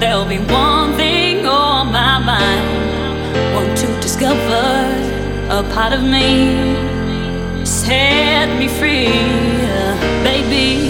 There'll be one thing on my mind. Want to discover a part of me. Set me free, baby.